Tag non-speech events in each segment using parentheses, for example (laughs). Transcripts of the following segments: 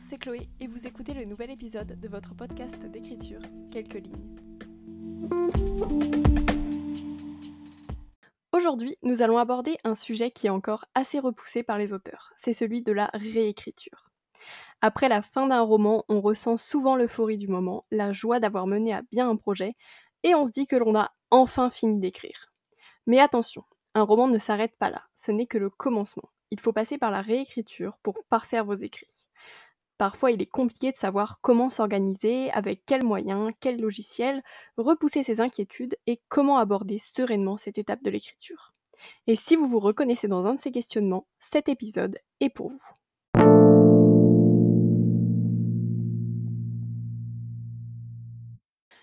C'est Chloé et vous écoutez le nouvel épisode de votre podcast d'écriture, Quelques lignes. Aujourd'hui, nous allons aborder un sujet qui est encore assez repoussé par les auteurs, c'est celui de la réécriture. Après la fin d'un roman, on ressent souvent l'euphorie du moment, la joie d'avoir mené à bien un projet, et on se dit que l'on a enfin fini d'écrire. Mais attention, un roman ne s'arrête pas là, ce n'est que le commencement. Il faut passer par la réécriture pour parfaire vos écrits. Parfois, il est compliqué de savoir comment s'organiser, avec quels moyens, quel logiciel, repousser ses inquiétudes et comment aborder sereinement cette étape de l'écriture. Et si vous vous reconnaissez dans un de ces questionnements, cet épisode est pour vous.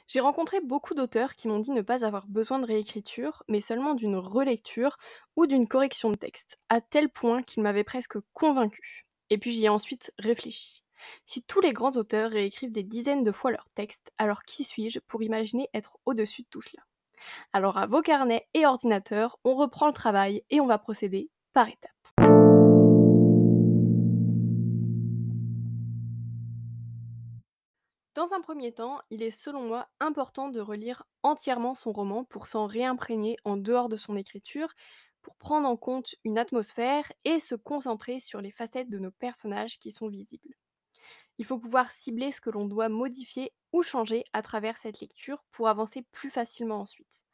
J'ai rencontré beaucoup d'auteurs qui m'ont dit ne pas avoir besoin de réécriture, mais seulement d'une relecture ou d'une correction de texte, à tel point qu'ils m'avaient presque convaincu. Et puis j'y ai ensuite réfléchi. Si tous les grands auteurs réécrivent des dizaines de fois leurs textes, alors qui suis-je pour imaginer être au-dessus de tout cela? Alors à vos carnets et ordinateurs, on reprend le travail et on va procéder par étapes. Dans un premier temps, il est selon moi important de relire entièrement son roman pour s'en réimprégner en dehors de son écriture, pour prendre en compte une atmosphère et se concentrer sur les facettes de nos personnages qui sont visibles. Il faut pouvoir cibler ce que l'on doit modifier ou changer à travers cette lecture pour avancer plus facilement ensuite.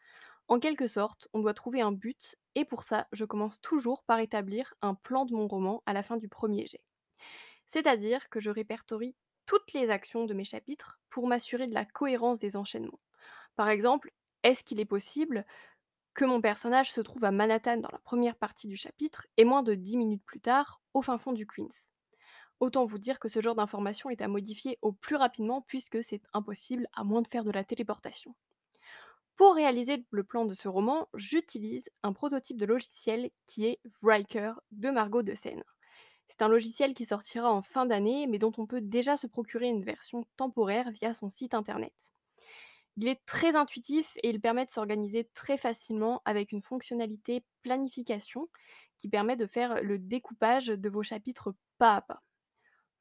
En quelque sorte, on doit trouver un but et pour ça, je commence toujours par établir un plan de mon roman à la fin du premier jet. C'est-à-dire que je répertorie toutes les actions de mes chapitres pour m'assurer de la cohérence des enchaînements. Par exemple, est-ce qu'il est possible que mon personnage se trouve à Manhattan dans la première partie du chapitre et moins de 10 minutes plus tard au fin fond du Queens Autant vous dire que ce genre d'information est à modifier au plus rapidement puisque c'est impossible à moins de faire de la téléportation. Pour réaliser le plan de ce roman, j'utilise un prototype de logiciel qui est Wriker de Margot de Seine. C'est un logiciel qui sortira en fin d'année, mais dont on peut déjà se procurer une version temporaire via son site internet. Il est très intuitif et il permet de s'organiser très facilement avec une fonctionnalité planification qui permet de faire le découpage de vos chapitres pas à pas.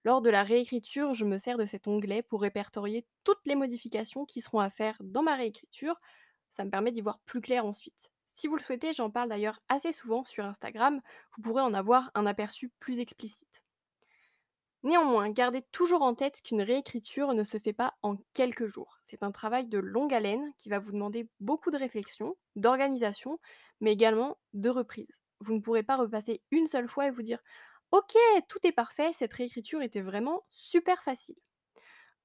Lors de la réécriture, je me sers de cet onglet pour répertorier toutes les modifications qui seront à faire dans ma réécriture. Ça me permet d'y voir plus clair ensuite. Si vous le souhaitez, j'en parle d'ailleurs assez souvent sur Instagram, vous pourrez en avoir un aperçu plus explicite. Néanmoins, gardez toujours en tête qu'une réécriture ne se fait pas en quelques jours. C'est un travail de longue haleine qui va vous demander beaucoup de réflexion, d'organisation, mais également de reprise. Vous ne pourrez pas repasser une seule fois et vous dire Ok, tout est parfait, cette réécriture était vraiment super facile.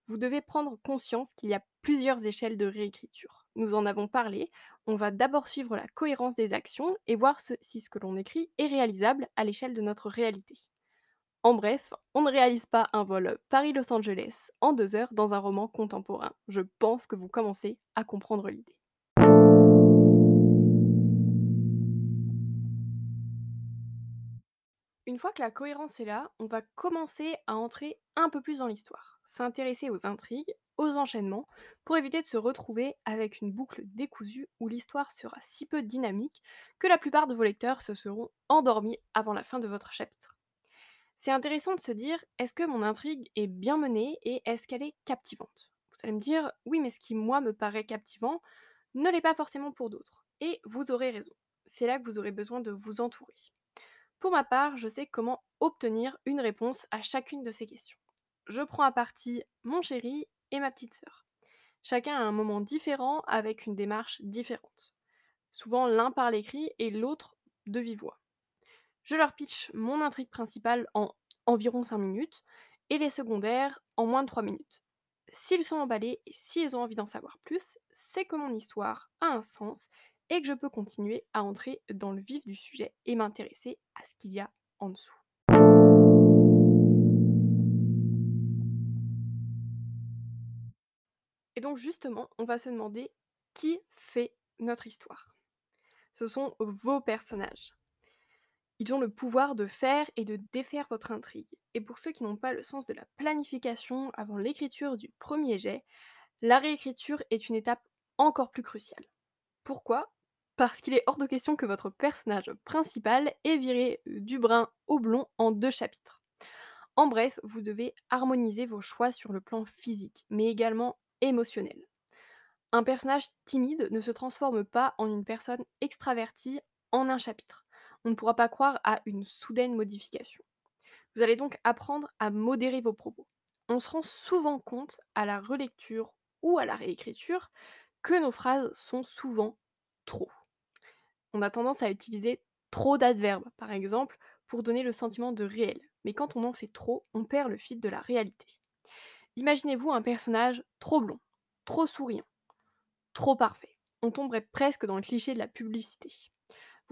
Vous devez prendre conscience qu'il y a plusieurs échelles de réécriture. Nous en avons parlé, on va d'abord suivre la cohérence des actions et voir si ce que l'on écrit est réalisable à l'échelle de notre réalité. En bref, on ne réalise pas un vol Paris-Los Angeles en deux heures dans un roman contemporain. Je pense que vous commencez à comprendre l'idée. Une fois que la cohérence est là, on va commencer à entrer un peu plus dans l'histoire, s'intéresser aux intrigues, aux enchaînements, pour éviter de se retrouver avec une boucle décousue où l'histoire sera si peu dynamique que la plupart de vos lecteurs se seront endormis avant la fin de votre chapitre. C'est intéressant de se dire, est-ce que mon intrigue est bien menée et est-ce qu'elle est captivante? Vous allez me dire, oui, mais ce qui moi me paraît captivant ne l'est pas forcément pour d'autres. Et vous aurez raison. C'est là que vous aurez besoin de vous entourer. Pour ma part, je sais comment obtenir une réponse à chacune de ces questions. Je prends à partie mon chéri et ma petite sœur. Chacun a un moment différent avec une démarche différente. Souvent l'un par l'écrit et l'autre de vive voix. Je leur pitch mon intrigue principale en environ 5 minutes et les secondaires en moins de 3 minutes. S'ils sont emballés et s'ils ont envie d'en savoir plus, c'est que mon histoire a un sens et que je peux continuer à entrer dans le vif du sujet et m'intéresser à ce qu'il y a en dessous. Et donc justement, on va se demander qui fait notre histoire. Ce sont vos personnages. Ils ont le pouvoir de faire et de défaire votre intrigue. Et pour ceux qui n'ont pas le sens de la planification avant l'écriture du premier jet, la réécriture est une étape encore plus cruciale. Pourquoi? Parce qu'il est hors de question que votre personnage principal ait viré du brun au blond en deux chapitres. En bref, vous devez harmoniser vos choix sur le plan physique, mais également émotionnel. Un personnage timide ne se transforme pas en une personne extravertie en un chapitre. On ne pourra pas croire à une soudaine modification. Vous allez donc apprendre à modérer vos propos. On se rend souvent compte à la relecture ou à la réécriture que nos phrases sont souvent trop. On a tendance à utiliser trop d'adverbes, par exemple, pour donner le sentiment de réel. Mais quand on en fait trop, on perd le fil de la réalité. Imaginez-vous un personnage trop blond, trop souriant, trop parfait. On tomberait presque dans le cliché de la publicité.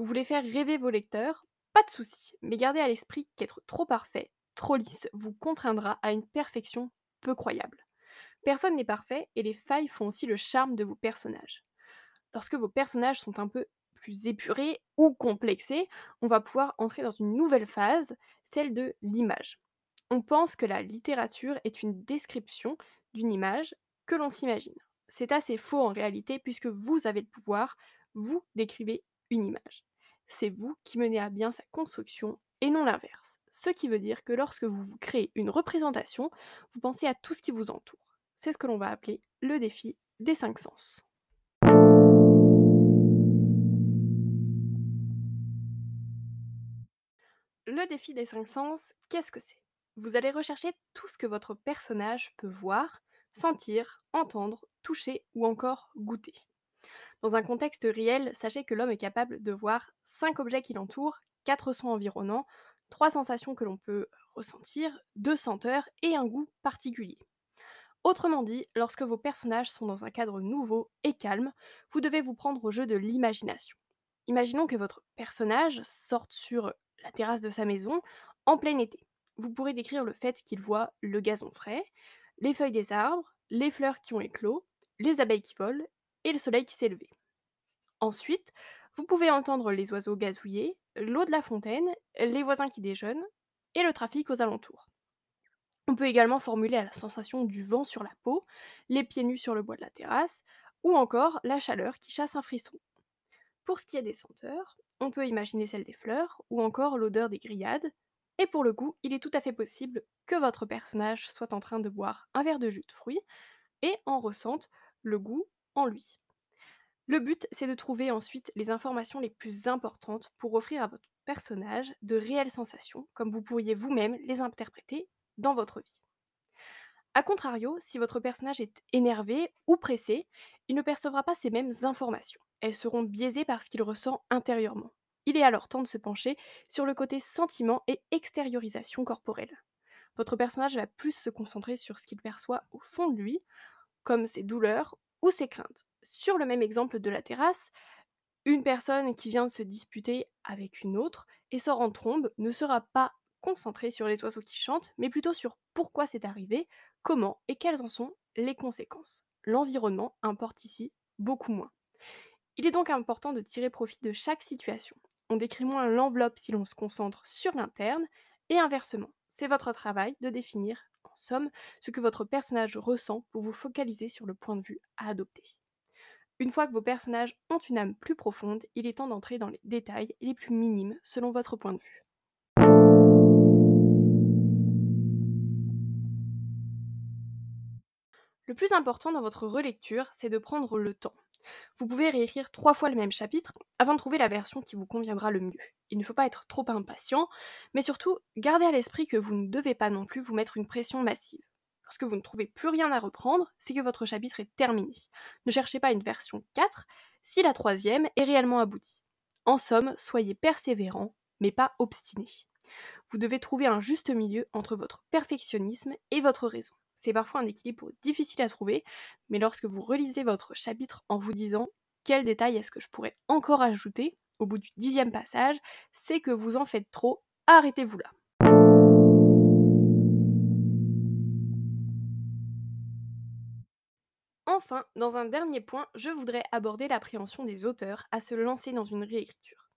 Vous voulez faire rêver vos lecteurs? Pas de souci, mais gardez à l'esprit qu'être trop parfait, trop lisse, vous contraindra à une perfection peu croyable. Personne n'est parfait et les failles font aussi le charme de vos personnages. Lorsque vos personnages sont un peu plus épurés ou complexés, on va pouvoir entrer dans une nouvelle phase, celle de l'image. On pense que la littérature est une description d'une image que l'on s'imagine. C'est assez faux en réalité puisque vous avez le pouvoir, vous décrivez une image. C'est vous qui menez à bien sa construction et non l'inverse. Ce qui veut dire que lorsque vous créez une représentation, vous pensez à tout ce qui vous entoure. C'est ce que l'on va appeler le défi des cinq sens. Le défi des cinq sens, qu'est-ce que c'est? Vous allez rechercher tout ce que votre personnage peut voir, sentir, entendre, toucher ou encore goûter. Dans un contexte réel, sachez que l'homme est capable de voir 5 objets qui l'entourent, 4 sons environnants, 3 sensations que l'on peut ressentir, 2 senteurs et un goût particulier. Autrement dit, lorsque vos personnages sont dans un cadre nouveau et calme, vous devez vous prendre au jeu de l'imagination. Imaginons que votre personnage sorte sur la terrasse de sa maison en plein été. Vous pourrez décrire le fait qu'il voit le gazon frais, les feuilles des arbres, les fleurs qui ont éclos, les abeilles qui volent et le soleil qui s'est levé. Ensuite, vous pouvez entendre les oiseaux gazouiller, l'eau de la fontaine, les voisins qui déjeunent et le trafic aux alentours. On peut également formuler la sensation du vent sur la peau, les pieds nus sur le bois de la terrasse, ou encore la chaleur qui chasse un frisson. Pour ce qui est des senteurs, on peut imaginer celle des fleurs, ou encore l'odeur des grillades, et pour le goût, il est tout à fait possible que votre personnage soit en train de boire un verre de jus de fruits et en ressente le goût lui. Le but, c'est de trouver ensuite les informations les plus importantes pour offrir à votre personnage de réelles sensations, comme vous pourriez vous-même les interpréter dans votre vie. A contrario, si votre personnage est énervé ou pressé, il ne percevra pas ces mêmes informations. Elles seront biaisées par ce qu'il ressent intérieurement. Il est alors temps de se pencher sur le côté sentiment et extériorisation corporelle. Votre personnage va plus se concentrer sur ce qu'il perçoit au fond de lui, comme ses douleurs ou ses craintes. Sur le même exemple de la terrasse, une personne qui vient de se disputer avec une autre et sort en trombe ne sera pas concentrée sur les oiseaux qui chantent, mais plutôt sur pourquoi c'est arrivé, comment et quelles en sont les conséquences. L'environnement importe ici beaucoup moins. Il est donc important de tirer profit de chaque situation. On décrit moins l'enveloppe si l'on se concentre sur l'interne, et inversement. C'est votre travail de définir en somme, ce que votre personnage ressent pour vous focaliser sur le point de vue à adopter. Une fois que vos personnages ont une âme plus profonde, il est temps d'entrer dans les détails les plus minimes selon votre point de vue. Le plus important dans votre relecture, c'est de prendre le temps. Vous pouvez réécrire trois fois le même chapitre avant de trouver la version qui vous conviendra le mieux. Il ne faut pas être trop impatient, mais surtout, gardez à l'esprit que vous ne devez pas non plus vous mettre une pression massive. Lorsque vous ne trouvez plus rien à reprendre, c'est que votre chapitre est terminé. Ne cherchez pas une version 4 si la troisième est réellement aboutie. En somme, soyez persévérant, mais pas obstiné. Vous devez trouver un juste milieu entre votre perfectionnisme et votre raison. C'est parfois un équilibre difficile à trouver, mais lorsque vous relisez votre chapitre en vous disant quel détail est-ce que je pourrais encore ajouter au bout du dixième passage, c'est que vous en faites trop, arrêtez-vous là. Enfin, dans un dernier point, je voudrais aborder l'appréhension des auteurs à se lancer dans une réécriture.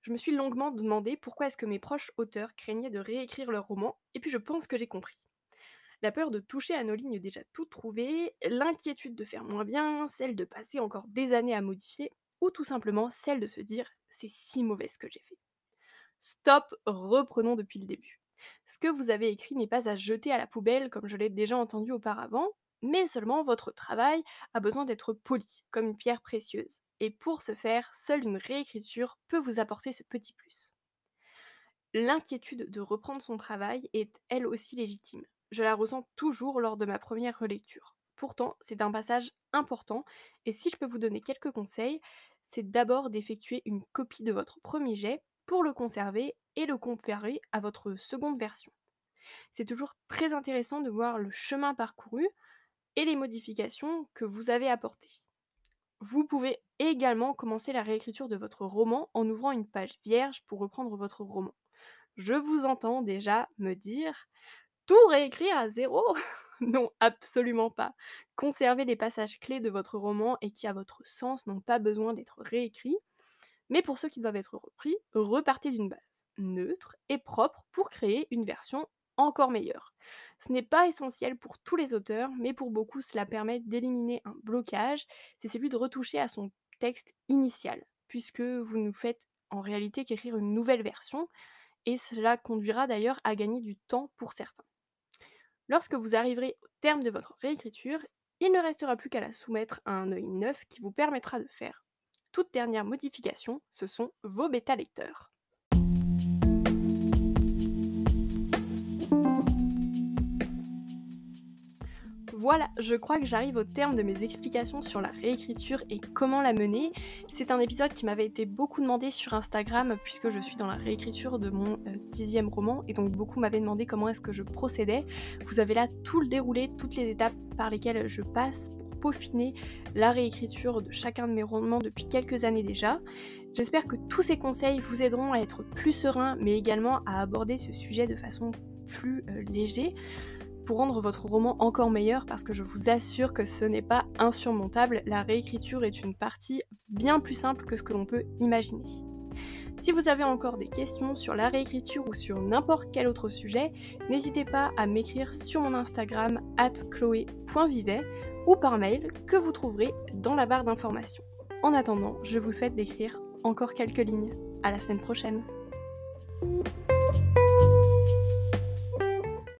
Je me suis longuement demandé pourquoi est-ce que mes proches auteurs craignaient de réécrire leur roman, et puis je pense que j'ai compris peur de toucher à nos lignes déjà toutes trouvées, l'inquiétude de faire moins bien, celle de passer encore des années à modifier, ou tout simplement celle de se dire c'est si mauvais ce que j'ai fait. Stop, reprenons depuis le début. Ce que vous avez écrit n'est pas à jeter à la poubelle comme je l'ai déjà entendu auparavant, mais seulement votre travail a besoin d'être poli, comme une pierre précieuse. Et pour ce faire, seule une réécriture peut vous apporter ce petit plus. L'inquiétude de reprendre son travail est elle aussi légitime. Je la ressens toujours lors de ma première relecture. Pourtant, c'est un passage important, et si je peux vous donner quelques conseils, c'est d'abord d'effectuer une copie de votre premier jet pour le conserver et le comparer à votre seconde version. C'est toujours très intéressant de voir le chemin parcouru et les modifications que vous avez apportées. Vous pouvez également commencer la réécriture de votre roman en ouvrant une page vierge pour reprendre votre roman. Je vous entends déjà me dire tout réécrire à zéro? (laughs) Non, absolument pas. Conservez les passages clés de votre roman et qui, à votre sens, n'ont pas besoin d'être réécrits. Mais pour ceux qui doivent être repris, repartez d'une base neutre et propre pour créer une version encore meilleure. Ce n'est pas essentiel pour tous les auteurs, mais pour beaucoup cela permet d'éliminer un blocage, c'est celui de retoucher à son texte initial, puisque vous nous faites en réalité qu'écrire une nouvelle version, et cela conduira d'ailleurs à gagner du temps pour certains. Lorsque vous arriverez au terme de votre réécriture, il ne restera plus qu'à la soumettre à un œil neuf qui vous permettra de faire toute dernière modification, ce sont vos bêta lecteurs. Voilà, je crois que j'arrive au terme de mes explications sur la réécriture et comment la mener. C'est un épisode qui m'avait été beaucoup demandé sur Instagram puisque je suis dans la réécriture de mon euh, dixième roman et donc beaucoup m'avaient demandé comment est-ce que je procédais. Vous avez là tout le déroulé, toutes les étapes par lesquelles je passe pour peaufiner la réécriture de chacun de mes romans depuis quelques années déjà. J'espère que tous ces conseils vous aideront à être plus serein mais également à aborder ce sujet de façon plus euh, léger pour rendre votre roman encore meilleur parce que je vous assure que ce n'est pas insurmontable, la réécriture est une partie bien plus simple que ce que l'on peut imaginer. Si vous avez encore des questions sur la réécriture ou sur n'importe quel autre sujet, n'hésitez pas à m'écrire sur mon Instagram at chloé.vivet ou par mail que vous trouverez dans la barre d'informations. En attendant, je vous souhaite d'écrire encore quelques lignes. À la semaine prochaine.